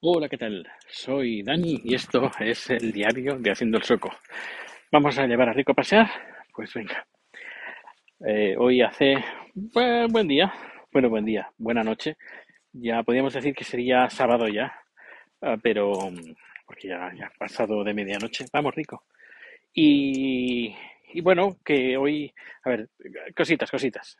Hola, ¿qué tal? Soy Dani y esto es el diario de Haciendo el Soco. ¿Vamos a llevar a Rico a pasear? Pues venga. Eh, hoy hace buen, buen día, bueno, buen día, buena noche. Ya podríamos decir que sería sábado ya, ah, pero porque ya, ya ha pasado de medianoche. Vamos, Rico. Y, y bueno, que hoy, a ver, cositas, cositas,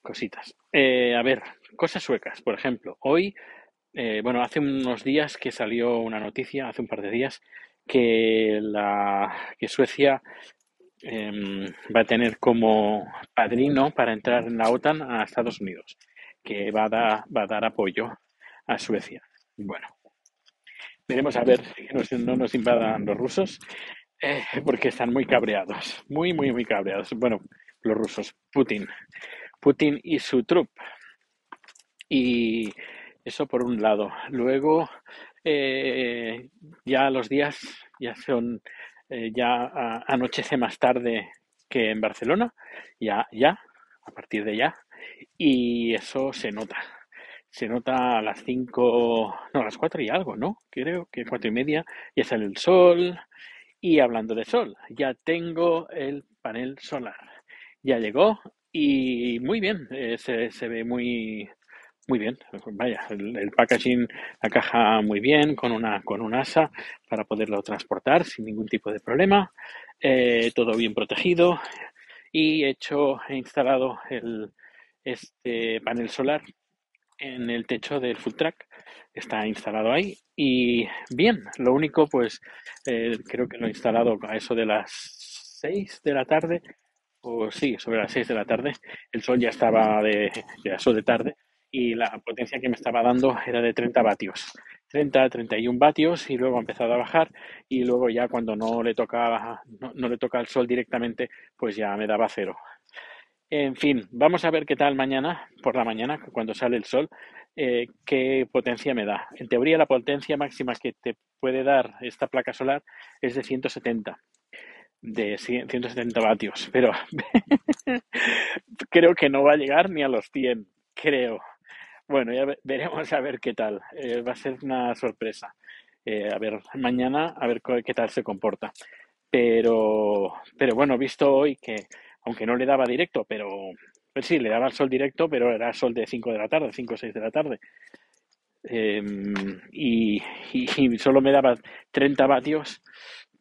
cositas. Eh, a ver, cosas suecas, por ejemplo. Hoy eh, bueno, hace unos días que salió una noticia, hace un par de días, que, la, que Suecia em, va a tener como padrino para entrar en la OTAN a Estados Unidos, que va a, dar, va a dar apoyo a Suecia. Bueno, veremos a ver que no nos invadan los rusos, eh, porque están muy cabreados, muy, muy, muy cabreados. Bueno, los rusos, Putin, Putin y su trup. Y eso por un lado. Luego, eh, ya los días ya son, eh, ya anochece más tarde que en Barcelona, ya, ya, a partir de ya, y eso se nota. Se nota a las 5, no, a las 4 y algo, ¿no? Creo que cuatro y media ya sale el sol. Y hablando de sol, ya tengo el panel solar. Ya llegó y muy bien, eh, se, se ve muy, muy bien, vaya, el, packaging, la caja muy bien, con una, con un asa para poderlo transportar sin ningún tipo de problema, eh, todo bien protegido y he hecho, he instalado el, este panel solar en el techo del full track, está instalado ahí y bien, lo único pues eh, creo que lo he instalado a eso de las 6 de la tarde o sí, sobre las 6 de la tarde, el sol ya estaba de, ya de tarde y la potencia que me estaba dando era de 30 vatios. 30, 31 vatios y luego ha empezado a bajar y luego ya cuando no le tocaba no, le toca el sol directamente pues ya me daba cero. En fin, vamos a ver qué tal mañana, por la mañana, cuando sale el sol, eh, qué potencia me da. En teoría la potencia máxima que te puede dar esta placa solar es de 170 de 170 vatios, pero creo que no va a llegar ni a los 100, creo. Bueno, ya veremos a ver qué tal. Eh, va a ser una sorpresa. Eh, a ver, mañana, a ver qué tal se comporta. Pero, pero bueno, visto hoy que, aunque no le daba directo, pero pues sí, le daba el sol directo, pero era sol de 5 de la tarde, 5 o 6 de la tarde. Em, y, y, solo me daba 30 vatios,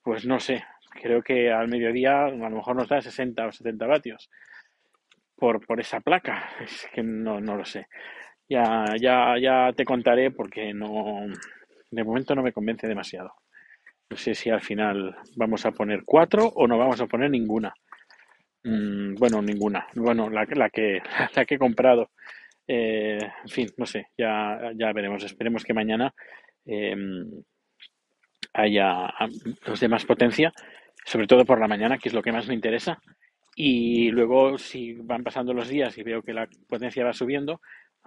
pues no sé, creo que al mediodía a lo mejor nos da 60 o 70 vatios por, por esa placa, es que no, no lo sé. Ya, ya, ya te contaré porque no, de momento no me convence demasiado. No sé si al final vamos a poner cuatro o no vamos a poner ninguna. Mm, bueno, ninguna. Bueno, la, la, que, la que he comprado. Eh, en fin, no sé, ya, ya veremos. Esperemos que mañana eh, haya los de más potencia, sobre todo por la mañana, que es lo que más me interesa. Y luego, si van pasando los días y veo que la potencia va subiendo,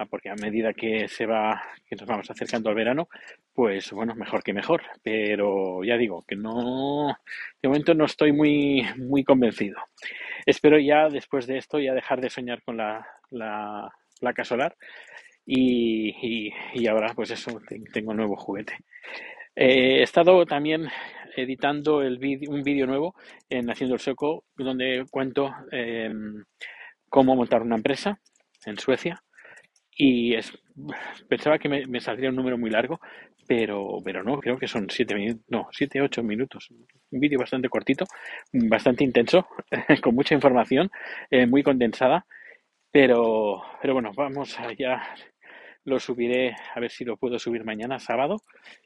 porque a medida que se va, que nos vamos acercando al verano, pues bueno, mejor que mejor. Pero ya digo que no, de momento no estoy muy, muy convencido. Espero ya después de esto ya dejar de soñar con la, la placa solar y, y, ahora pues eso, tengo un nuevo juguete. he estado también editando el un vídeo nuevo en Haciendo el Soco, donde cuento em, cómo montar una empresa en Suecia y es, pensaba que me, saldría un número muy largo, pero, pero no, creo que son siete minutos, no, siete, ocho minutos. Un vídeo bastante cortito, bastante intenso, con mucha información, eh, muy condensada. Pero, pero bueno, vamos allá. Lo subiré a ver si lo puedo subir mañana sábado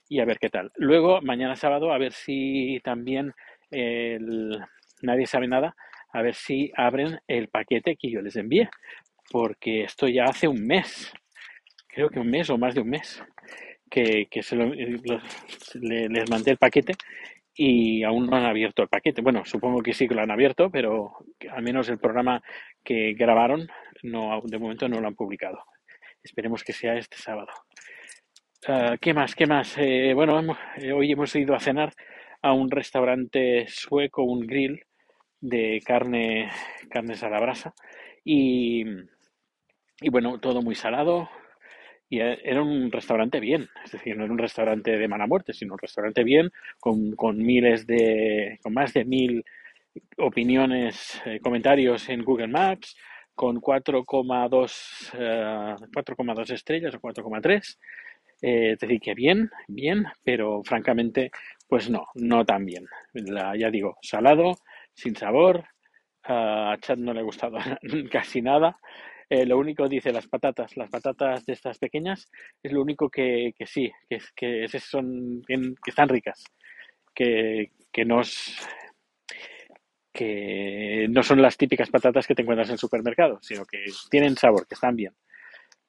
y a ver qué tal. Luego, mañana sábado, a ver si también el, nadie sabe nada, a ver si abren el paquete que yo les envié, porque esto ya hace un mes, creo que un mes o más de un mes, que, eh, les mandé el paquete y aún no han abierto el paquete. Bueno, supongo que sí que lo han abierto, pero al menos el programa que grabaron de momento no lo han publicado. Esperemos que sea este sábado. Ah, ¿Qué más? ¿Qué más? Eh, bueno, eh, hoy hemos ido a cenar a un restaurante sueco, un grill de carne, carnes a la brasa y, y bueno, todo muy salado y e, era un restaurante bien, es decir, no era un restaurante de mala muerte, sino un restaurante bien, con, con miles de, con más de mil opiniones, eh, comentarios en Google Maps, con 4,2 eh, estrellas o 4,3. Eh, es decir, que bien, bien, pero francamente, pues no, no tan bien. ya digo, salado, sin sabor, a Chad no le ha gustado casi nada. Eh, lo único, dice, las patatas, las patatas de estas pequeñas, es lo único que, sí, que, que, son, que están ricas, que, que, que no son las típicas patatas que te encuentras en el supermercado, sino que tienen sabor, que están bien.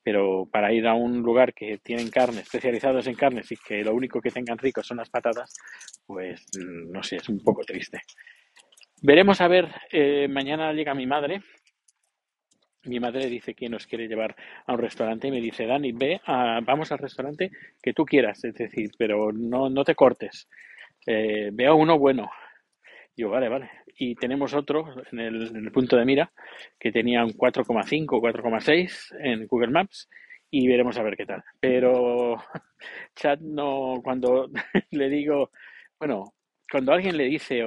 Pero para ir a un lugar que tienen carne, especializados en carnes y que lo único que tengan rico son las patatas, pues no sé, es un poco triste. Veremos a ver, eh, mañana llega mi madre. Mi madre dice que nos quiere llevar a un restaurante y me dice, Dani, ve, vamos al restaurante que tú quieras, es decir, pero no, no te cortes. Eh, ve a uno bueno. Digo, vale, vale. Y tenemos otro en el, en el punto de mira que tenía un 4,5 o 4,6 en Google Maps y veremos a ver qué tal. Pero chat no, cuando le digo, bueno, cuando alguien le dice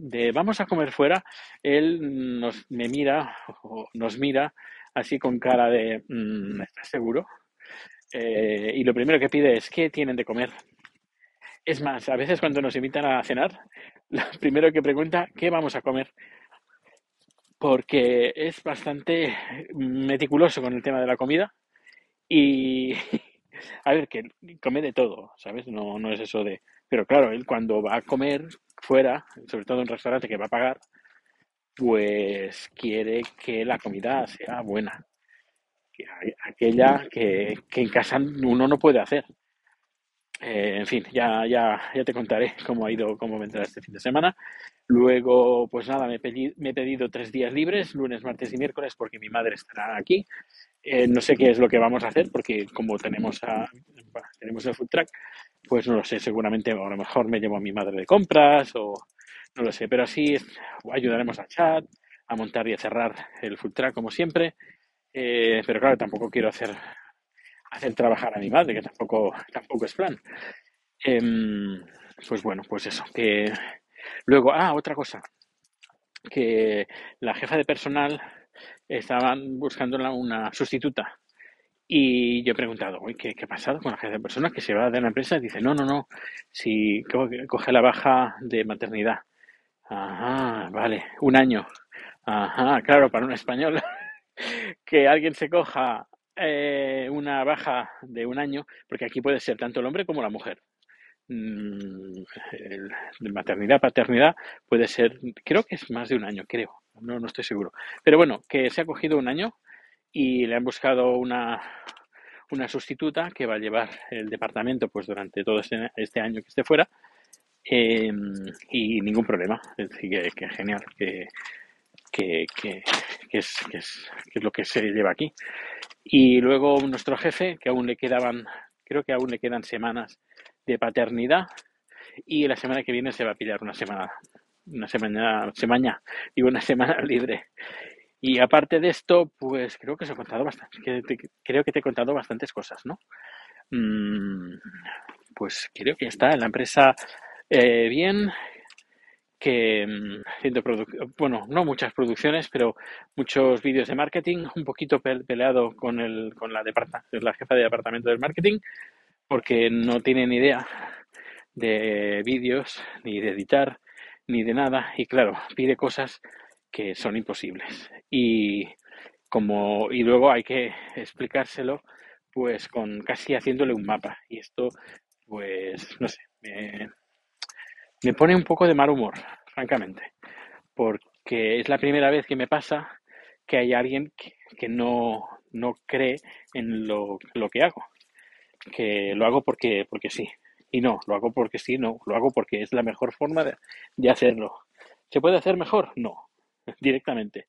de vamos a comer fuera, él nos me mira o nos mira así con cara de mm, ¿estás seguro? Eh, y lo primero que pide es ¿qué tienen de comer? Es más, a veces cuando nos invitan a cenar, lo primero que pregunta ¿qué vamos a comer? Porque es bastante meticuloso con el tema de la comida y a ver, que come de todo, ¿sabes? No, no es eso de pero claro, él cuando va a comer fuera, sobre todo un restaurante que va a pagar, pues quiere que la comida sea buena. Aquella que, en casa uno no puede hacer. Eh, en fin, ya, ya, ya te contaré cómo ha ido, cómo vendrá este fin de semana. Luego, pues nada, me he, pedido tres días libres, lunes, martes y miércoles, porque mi madre estará aquí. Eh, no sé qué es lo que vamos a hacer, porque como tenemos, a, tenemos el food track, pues no lo sé, seguramente a lo mejor me llevo a mi madre de compras o no lo sé, pero así ayudaremos a Chat a montar y a cerrar el full como siempre. Eh, pero claro, tampoco quiero hacer, hacer trabajar a mi madre, que tampoco, tampoco es plan. Em, pues bueno, pues eso. Que luego, ah, otra cosa, que la jefa de personal estaban buscando una sustituta y yo he preguntado, ¿qué, ¿qué ha pasado con la jefe de personas que se va de la empresa? Y dice, no, no, no, si coge la baja de maternidad. Ajá, vale, un año. Ajá, claro, para un español que alguien se coja eh, una baja de un año, porque aquí puede ser tanto el hombre como la mujer. Mm, de maternidad, paternidad, puede ser, creo que es más de un año, creo, no, no estoy seguro. Pero bueno, que se ha cogido un año y le han buscado una, una sustituta que va a llevar el departamento pues durante todo este, este año que esté fuera em, y ningún problema. Es decir, que, genial, que, que, que, es, que, es, que es lo que se lleva aquí. Y luego nuestro jefe, que aún le quedaban, creo que aún le quedan semanas de paternidad y la semana que viene se va a pillar una semana, una semana, semana, y una semana libre. Y aparte de esto, pues creo que os he contado bastante, creo que te he contado bastantes cosas, ¿no? Mm, pues creo que está en la empresa eh, bien, que mm, haciendo bueno, no muchas producciones, pero muchos vídeos de marketing, un poquito peleado con el, con la la jefa de departamento del marketing, porque no tiene ni idea de vídeos, ni de editar, ni de nada, y claro, pide cosas que son imposibles. Y como y luego hay que explicárselo pues con casi haciéndole un mapa. Y esto pues no sé me, pone un poco de mal humor francamente. Porque es la primera vez que me pasa que hay alguien que, no, no cree en lo, lo, que hago. Que lo hago porque porque sí y no. Lo hago porque sí no. Lo hago porque es la mejor forma de, de hacerlo. Se puede hacer mejor no directamente.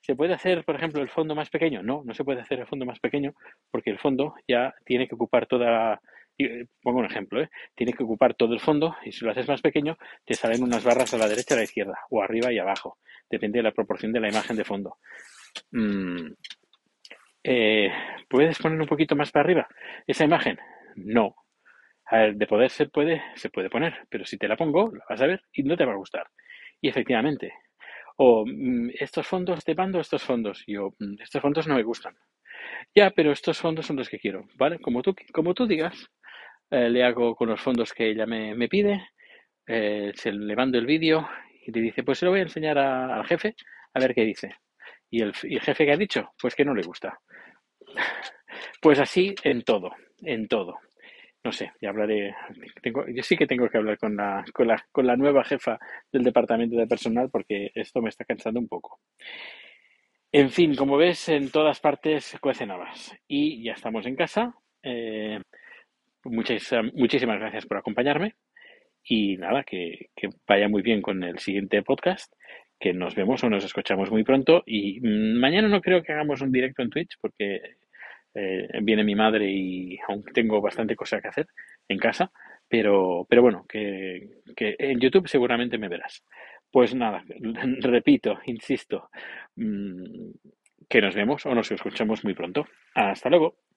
¿Se puede hacer, por ejemplo, el fondo más pequeño? No, no se puede hacer el fondo más pequeño porque el fondo ya tiene que ocupar toda, eh, pongo un ejemplo, ¿eh? tiene que ocupar todo el fondo y si lo haces más pequeño te salen unas barras a la derecha y a la izquierda o arriba y abajo, depende de la proporción de la imagen de fondo. Mm, Eh, ¿Puedes poner un poquito más para arriba esa imagen? No. A ver, de poder se puede, se puede poner, pero si te la pongo, la vas a ver y no te va a gustar. Y efectivamente. O mm, estos fondos, te mando estos fondos. Y yo, "Mm, estos fondos no me gustan. Ya, pero estos fondos son los que quiero, ¿vale? Como tú, como tú digas, eh, le hago con los fondos que ella me, me pide, eh, se le mando el vídeo y le dice, pues se lo voy a enseñar al jefe a ver qué dice. Y el, y el jefe que ha dicho, pues que no le gusta. Pues así en todo, en todo. No sé, ya hablaré. Tengo, yo sí que tengo que hablar con la, con la, con la nueva jefa del departamento de personal porque esto me está cansando un poco. En fin, como ves, en todas partes cuecen habas. Y ya estamos en casa. Eh, muchas, muchísimas gracias por acompañarme. Y nada, que, que vaya muy bien con el siguiente podcast. Que nos vemos o nos escuchamos muy pronto. Y mm, mañana no creo que hagamos un directo en Twitch porque eh, viene mi madre y aún tengo bastante cosa que hacer en casa, pero, pero bueno, que, que en YouTube seguramente me verás. Pues nada, repito, insisto, mm, que nos vemos o nos escuchamos muy pronto. Hasta luego.